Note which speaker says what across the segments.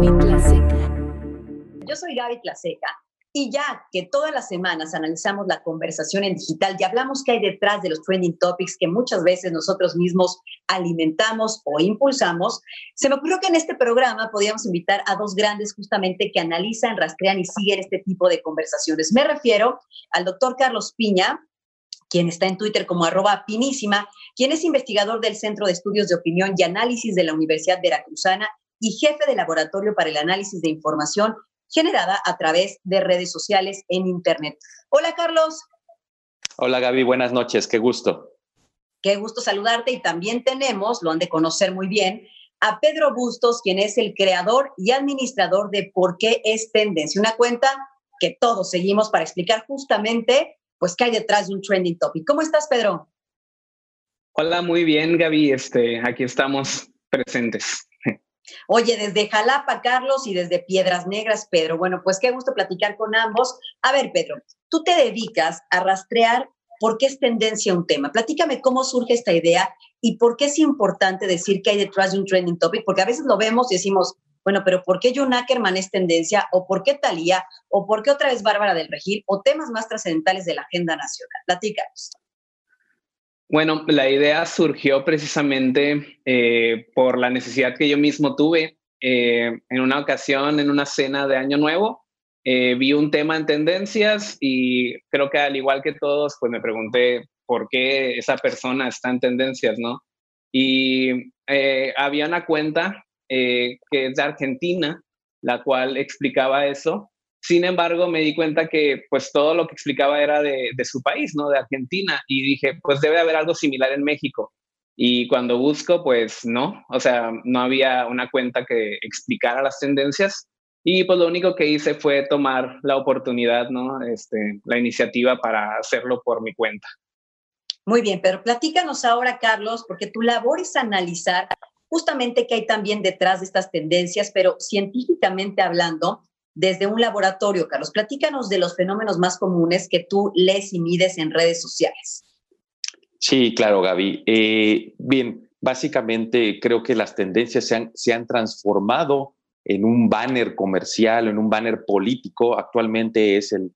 Speaker 1: Yo soy Gaby Tlaseca y ya que todas las semanas analizamos la conversación en digital y hablamos qué hay detrás de los trending topics que muchas veces nosotros mismos alimentamos o impulsamos, se me ocurrió que en este programa podíamos invitar a dos grandes justamente que analizan, rastrean y siguen este tipo de conversaciones. Me refiero al doctor Carlos Piña, quien está en Twitter como arroba pinísima, quien es investigador del Centro de Estudios de Opinión y Análisis de la Universidad Veracruzana y jefe de laboratorio para el análisis de información generada a través de redes sociales en Internet. Hola, Carlos.
Speaker 2: Hola, Gaby. Buenas noches. Qué gusto.
Speaker 1: Qué gusto saludarte. Y también tenemos, lo han de conocer muy bien, a Pedro Bustos, quien es el creador y administrador de Por qué es Tendencia, una cuenta que todos seguimos para explicar justamente pues qué hay detrás de un trending topic. ¿Cómo estás, Pedro?
Speaker 3: Hola, muy bien, Gaby. Este, aquí estamos presentes.
Speaker 1: Oye, desde Jalapa, Carlos, y desde Piedras Negras, Pedro. Bueno, pues qué gusto platicar con ambos. A ver, Pedro, tú te dedicas a rastrear por qué es tendencia un tema. Platícame cómo surge esta idea y por qué es importante decir que hay detrás de un trending topic, porque a veces lo vemos y decimos, bueno, pero ¿por qué John Ackerman es tendencia? ¿O por qué Talía? ¿O por qué otra vez Bárbara del Regil? ¿O temas más trascendentales de la agenda nacional? Platícanos.
Speaker 3: Bueno, la idea surgió precisamente eh, por la necesidad que yo mismo tuve. Eh, en una ocasión, en una cena de Año Nuevo, eh, vi un tema en tendencias y creo que al igual que todos, pues me pregunté por qué esa persona está en tendencias, ¿no? Y había una cuenta que es de Argentina, la cual explicaba eso sin embargo, me di cuenta que pues todo lo que explicaba era de, su país, ¿no? De Argentina. Y dije, pues debe haber algo similar en México. Y cuando busco, pues no, o sea, no había una cuenta que explicara las tendencias. Y pues lo único que hice fue tomar la oportunidad, ¿no? Este, la iniciativa para hacerlo por mi cuenta.
Speaker 1: Muy bien, pero platícanos ahora, Carlos, porque tu labor es analizar justamente qué hay también detrás de estas tendencias, pero científicamente hablando, desde un laboratorio, Carlos. Platícanos de los fenómenos más comunes que tú lees y mides en redes sociales.
Speaker 2: Sí, claro, Gaby. Eh, bien, básicamente creo que las tendencias se han, transformado en un banner comercial, en un banner político. Actualmente es el,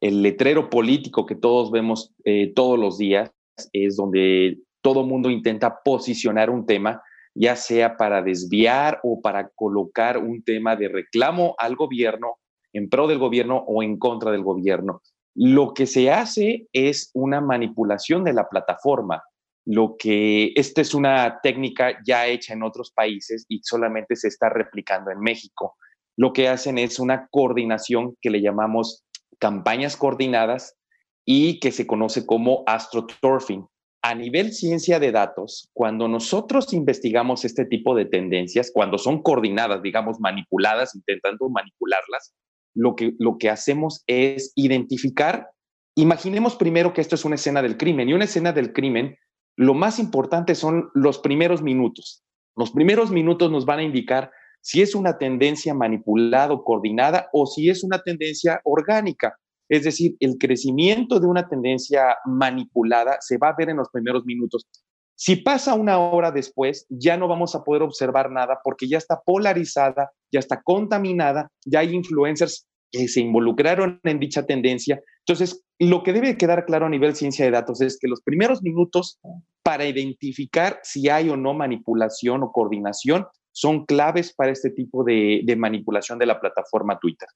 Speaker 2: el letrero político que todos vemos eh, todos los días, es donde todo mundo intenta posicionar un tema ya sea para desviar o para colocar un tema de reclamo al gobierno, en pro del gobierno o en contra del gobierno. Lo que se hace es una manipulación de la plataforma. Lo que esta es una técnica ya hecha en otros países y solamente se está replicando en México. Lo que hacen es una coordinación que le llamamos campañas coordinadas y que se conoce como astroturfing a nivel ciencia de datos, cuando nosotros investigamos este tipo de tendencias, cuando son coordinadas, digamos, manipuladas, intentando manipularlas, lo que, lo que hacemos es identificar, imaginemos primero que esto es una escena del crimen y una escena del crimen, lo más importante son los primeros minutos. Los primeros minutos nos van a indicar si es una tendencia manipulada o coordinada o si es una tendencia orgánica. Es decir, el crecimiento de una tendencia manipulada se va a ver en los primeros minutos. Si pasa una hora después, ya no vamos a poder observar nada porque ya está polarizada, ya está contaminada, ya hay influencers que se involucraron en dicha tendencia. Entonces, lo que debe quedar claro a nivel ciencia de datos es que los primeros minutos para identificar si hay o no manipulación o coordinación son claves para este tipo de, de manipulación de la plataforma Twitter.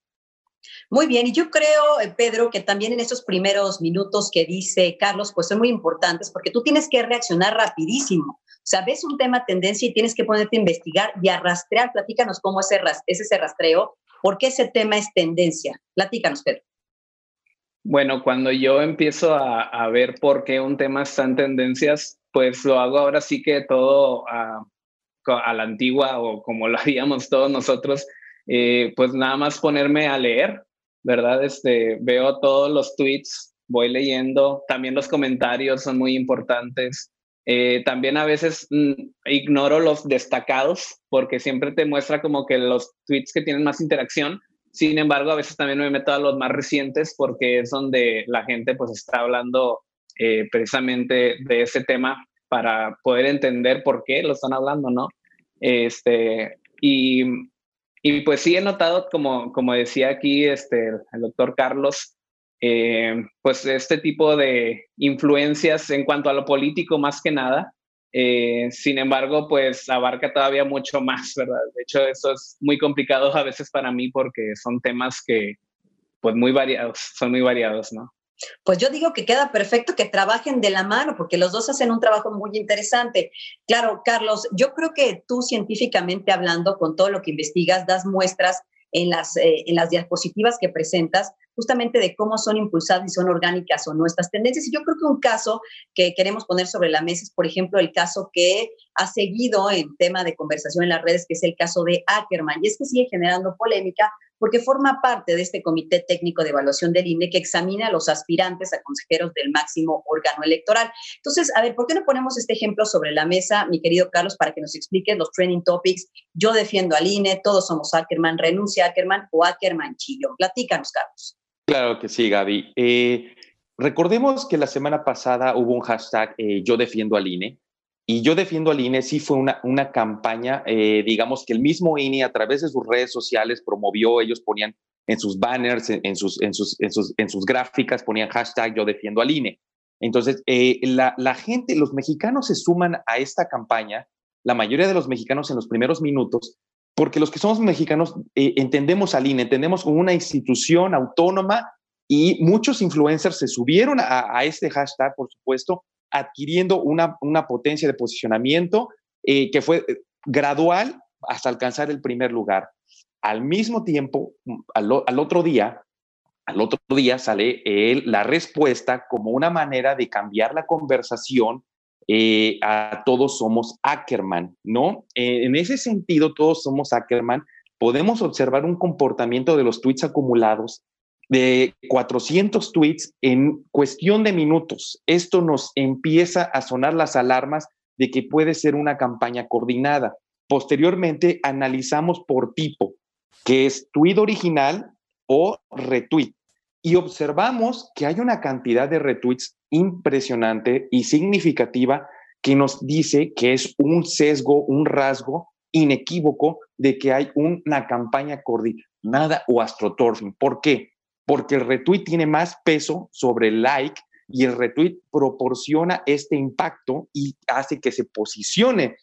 Speaker 1: Muy bien, y yo creo, eh, Pedro, que también en esos primeros minutos que dice Carlos, pues son muy importantes porque tú tienes que reaccionar rapidísimo. O sea, ves un tema tendencia y tienes que ponerte a investigar y a rastrear. Platícanos cómo es ese rastreo, por qué ese tema es tendencia. Platícanos, Pedro.
Speaker 3: Bueno, cuando yo empiezo a, ver por qué un tema está en tendencias, pues lo hago ahora sí que todo a, la antigua o como lo haríamos todos nosotros, eh, pues nada más ponerme a leer, ¿verdad? Este, veo todos los tweets, voy leyendo, también los comentarios son muy importantes. Eh, también a veces mm, ignoro los destacados porque siempre te muestra como que los tweets que tienen más interacción. Sin embargo, a veces también me meto a los más recientes porque es donde la gente pues está hablando eh, precisamente de ese tema para poder entender por qué lo están hablando, ¿no? Este, y Y pues sí he notado, como, como decía aquí este, el doctor Carlos, eh, pues este tipo de influencias en cuanto a lo político más que nada. Eh, sin embargo, pues abarca todavía mucho más, ¿verdad? De hecho, eso es muy complicado a veces para mí porque son temas que, pues muy variados, son muy variados, ¿no?
Speaker 1: Pues yo digo que queda perfecto que trabajen de la mano, porque los dos hacen un trabajo muy interesante. Claro, Carlos, yo creo que tú científicamente hablando, con todo lo que investigas, das muestras en las, eh, en las diapositivas que presentas, justamente de cómo son impulsadas y son orgánicas o no estas tendencias. Y yo creo que un caso que queremos poner sobre la mesa es, por ejemplo, el caso que ha seguido en tema de conversación en las redes, que es el caso de Ackerman. Y es que sigue generando polémica porque forma parte de este comité técnico de evaluación del INE que examina a los aspirantes a consejeros del máximo órgano electoral. Entonces, a ver, ¿por qué no ponemos este ejemplo sobre la mesa, mi querido Carlos, para que nos expliques los trending topics? Yo defiendo al INE, todos somos Ackerman, renuncia Ackerman o Ackerman Chillo. Platícanos, Carlos.
Speaker 2: Claro que sí, Gaby. Eh, recordemos que la semana pasada hubo un hashtag eh, Yo defiendo al INE y yo defiendo al INE, sí fue una, una campaña, eh, digamos que el mismo INE a través de sus redes sociales promovió, ellos ponían en sus banners, en, sus, en, sus, en, sus, en sus gráficas, ponían hashtag yo defiendo al INE. Entonces, eh, la, la, gente, los mexicanos se suman a esta campaña, la mayoría de los mexicanos en los primeros minutos, porque los que somos mexicanos eh, entendemos al INE, entendemos como una institución autónoma y muchos influencers se subieron a, a este hashtag, por supuesto, adquiriendo una, una potencia de posicionamiento eh, que fue eh, gradual hasta alcanzar el primer lugar. Al mismo tiempo, mm, al, otro día, al otro día sale la respuesta como una manera de cambiar la conversación eh, a todos somos Ackerman, ¿no? en ese sentido, todos somos Ackerman. Podemos observar un comportamiento de los tweets acumulados de 400 tweets en cuestión de minutos. Esto nos empieza a sonar las alarmas de que puede ser una campaña coordinada. Posteriormente analizamos por tipo, que es tweet original o retweet. Y observamos que hay una cantidad de retweets impresionante y significativa que nos dice que es un sesgo, un rasgo inequívoco de que hay una campaña coordinada o astroturfing. ¿Por qué? Porque el retweet tiene más peso sobre el like y el retweet proporciona este impacto y hace que se posicione.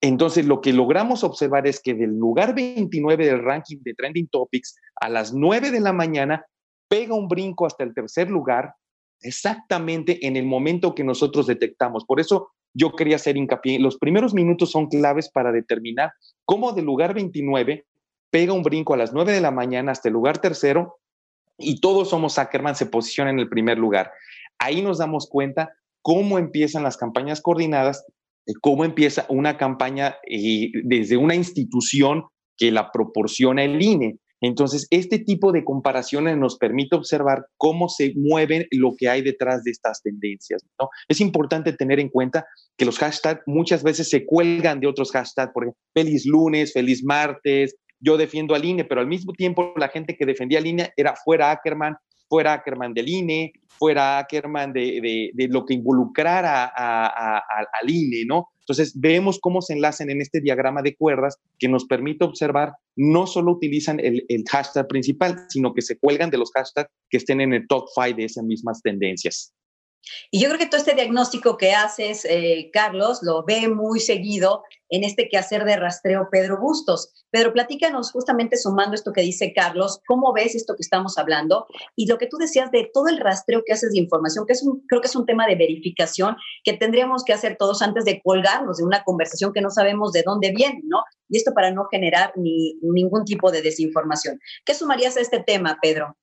Speaker 2: Entonces, lo que logramos observar es que del lugar 29 del ranking de Trending Topics a las 9 de la mañana pega un brinco hasta el tercer lugar exactamente en el momento que nosotros detectamos. Por eso yo quería hacer hincapié. Los primeros minutos son claves para determinar cómo del lugar 29 pega un brinco a las 9 de la mañana hasta el lugar tercero y todos somos Ackerman se posiciona en el primer lugar. Ahí nos damos cuenta cómo empiezan las campañas coordinadas, cómo empieza una campaña eh, desde una institución que la proporciona el INE. Entonces, este tipo de comparaciones nos permite observar cómo se mueven lo que hay detrás de estas tendencias. ¿no? Es importante tener en cuenta que los hashtags muchas veces se cuelgan de otros hashtags, por ejemplo, feliz lunes, feliz martes, yo defiendo al INE, pero al mismo tiempo la gente que defendía al INE era fuera Ackerman, fuera Ackerman del INE, fuera Ackerman de, de, lo que involucrara al INE, ¿no? Entonces, vemos cómo se enlazan en este diagrama de cuerdas que nos permite observar, no solo utilizan el, el hashtag principal, sino que se cuelgan de los hashtags que estén en el top five de esas mismas tendencias.
Speaker 1: Y yo creo que todo este diagnóstico que haces, eh, Carlos, lo ve muy seguido en este quehacer de rastreo Pedro Bustos. Pedro, platícanos justamente sumando esto que dice Carlos, ¿cómo ves esto que estamos hablando? Y lo que tú decías de todo el rastreo que haces de información, que es creo que es un tema de verificación que tendríamos que hacer todos antes de colgarnos de una conversación que no sabemos de dónde viene, ¿no? Y esto para no generar ni, ningún tipo de desinformación. ¿Qué sumarías a este tema, Pedro?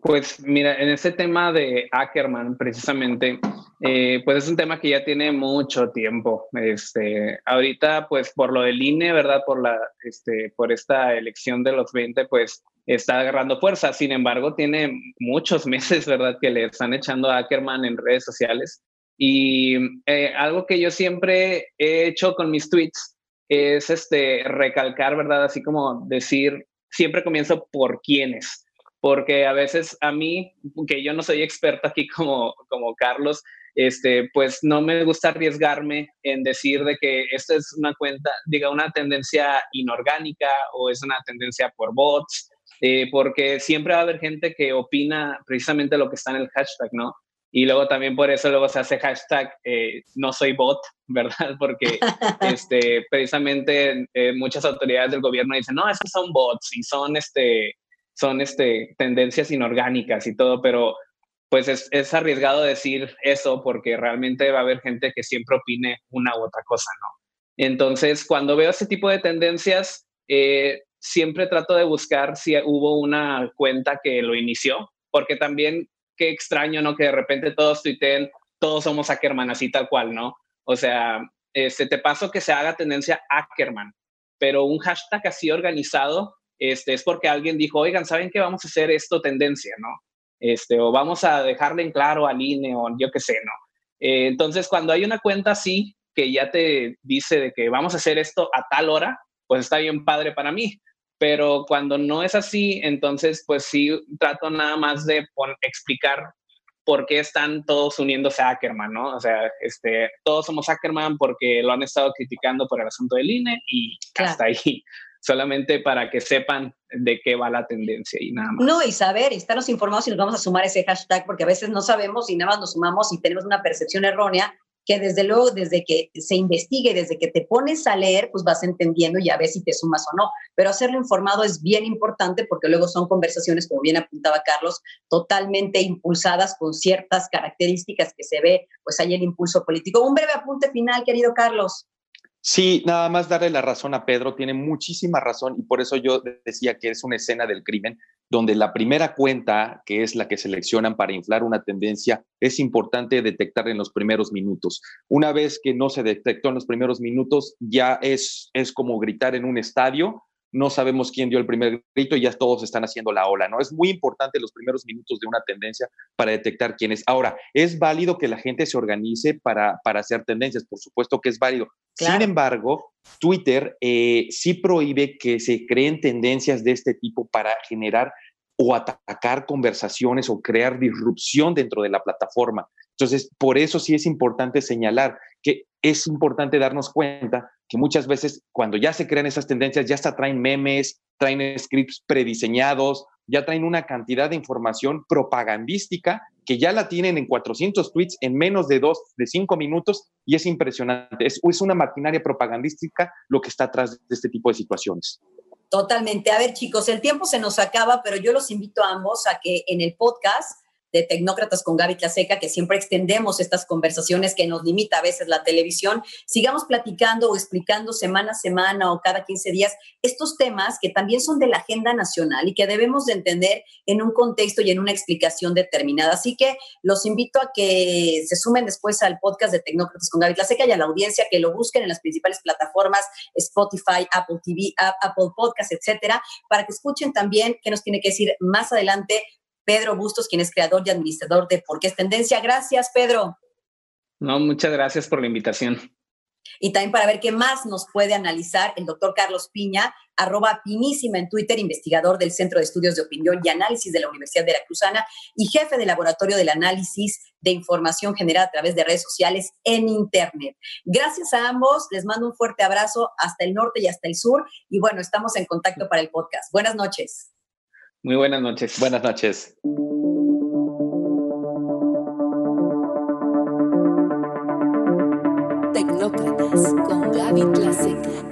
Speaker 3: Pues mira, en ese tema de Ackerman, precisamente, eh, pues es un tema que ya tiene mucho tiempo. Este, ahorita, pues por lo del INE, ¿verdad? Por, la, este, por esta elección de los 20, pues está agarrando fuerza. Sin embargo, tiene muchos meses, ¿verdad? Que le están echando a Ackerman en redes sociales. Y eh, algo que yo siempre he hecho con mis tweets es este, recalcar, ¿verdad? Así como decir, siempre comienzo por quiénes porque a veces a mí, que yo no soy experto aquí como, como Carlos, este, pues no me gusta arriesgarme en decir de que esta es una cuenta, diga, una tendencia inorgánica o es una tendencia por bots, eh, porque siempre va a haber gente que opina precisamente lo que está en el hashtag, ¿no? Y luego también por eso luego se hace hashtag eh, no soy bot, ¿verdad? Porque este, precisamente eh, muchas autoridades del gobierno dicen, no, esos son bots y son, este, son este, tendencias inorgánicas y todo, pero pues es, es, arriesgado decir eso porque realmente va a haber gente que siempre opine una u otra cosa, ¿no? Entonces, cuando veo ese tipo de tendencias, eh, siempre trato de buscar si hubo una cuenta que lo inició, porque también qué extraño, ¿no? Que de repente todos tuiteen, todos somos Ackerman, así tal cual, ¿no? O sea, este, te paso que se haga tendencia Ackerman, pero un hashtag así organizado este, es porque alguien dijo, oigan, ¿saben qué? Vamos a hacer esto tendencia, ¿no? este, o vamos a dejarle en claro al INE o yo qué sé, ¿no? Eh, entonces, cuando hay una cuenta así que ya te dice de que vamos a hacer esto a tal hora, pues está bien padre para mí. Pero cuando no es así, entonces pues sí trato nada más de explicar por qué están todos uniéndose a Ackerman, ¿no? O sea, este, todos somos Ackerman porque lo han estado criticando por el asunto del INE y hasta ahí solamente para que sepan de qué va la tendencia y nada más.
Speaker 1: No, y saber, y estarnos informados y nos vamos a sumar ese hashtag, porque a veces no sabemos y nada más nos sumamos y tenemos una percepción errónea que desde luego, desde que se investigue, desde que te pones a leer, pues vas entendiendo y a ver si te sumas o no. Pero hacerlo informado es bien importante porque luego son conversaciones, como bien apuntaba Carlos, totalmente impulsadas con ciertas características que se ve, pues hay el impulso político. Un breve apunte final, querido Carlos.
Speaker 2: Sí, nada más darle la razón a Pedro, tiene muchísima razón y por eso yo decía que es una escena del crimen donde la primera cuenta, que es la que seleccionan para inflar una tendencia, es importante detectar en los primeros minutos. Una vez que no se detectó en los primeros minutos, ya es, es como gritar en un estadio no sabemos quién dio el primer grito y ya todos están haciendo la ola, ¿no? Es muy importante los primeros minutos de una tendencia para detectar quién es. Ahora, es válido que la gente se organice para, para hacer tendencias, por supuesto que es válido. Sin embargo, Twitter eh, sí prohíbe que se creen tendencias de este tipo para generar o atacar conversaciones o crear disrupción dentro de la plataforma. Entonces, por eso sí es importante señalar que es importante darnos cuenta que muchas veces cuando ya se crean esas tendencias, ya hasta traen memes, traen scripts prediseñados, ya traen una cantidad de información propagandística que ya la tienen en 400 tweets en menos de dos, de cinco minutos y es impresionante. Es, una maquinaria propagandística lo que está atrás de este tipo de situaciones.
Speaker 1: Totalmente. A ver, chicos, el tiempo se nos acaba, pero yo los invito a ambos a que en el podcast de Tecnócratas con Gaby Tlaseca, que siempre extendemos estas conversaciones que nos limita a veces la televisión, sigamos platicando o explicando semana a semana o cada 15 días estos temas que también son de la agenda nacional y que debemos de entender en un contexto y en una explicación determinada. Así que los invito a que se sumen después al podcast de Tecnócratas con Gaby Tlaseca y a la audiencia que lo busquen en las principales plataformas Spotify, Apple TV, Apple Podcast, etcétera, para que escuchen también qué nos tiene que decir más adelante Pedro Bustos, quien es creador y administrador de Por qué es Tendencia. Gracias, Pedro.
Speaker 3: No, muchas gracias por la invitación.
Speaker 1: Y también para ver qué más nos puede analizar el doctor Carlos Piña, arroba pinísima en Twitter, investigador del Centro de Estudios de Opinión y Análisis de la Universidad de Veracruzana y jefe del Laboratorio del Análisis de Información Generada a través de redes sociales en Internet. Gracias a ambos, les mando un fuerte abrazo hasta el norte y hasta el sur y bueno, estamos en contacto para el podcast. Buenas noches.
Speaker 3: Muy buenas noches.
Speaker 2: Buenas noches.
Speaker 4: Tecnócratas con Gaby Tlaseca.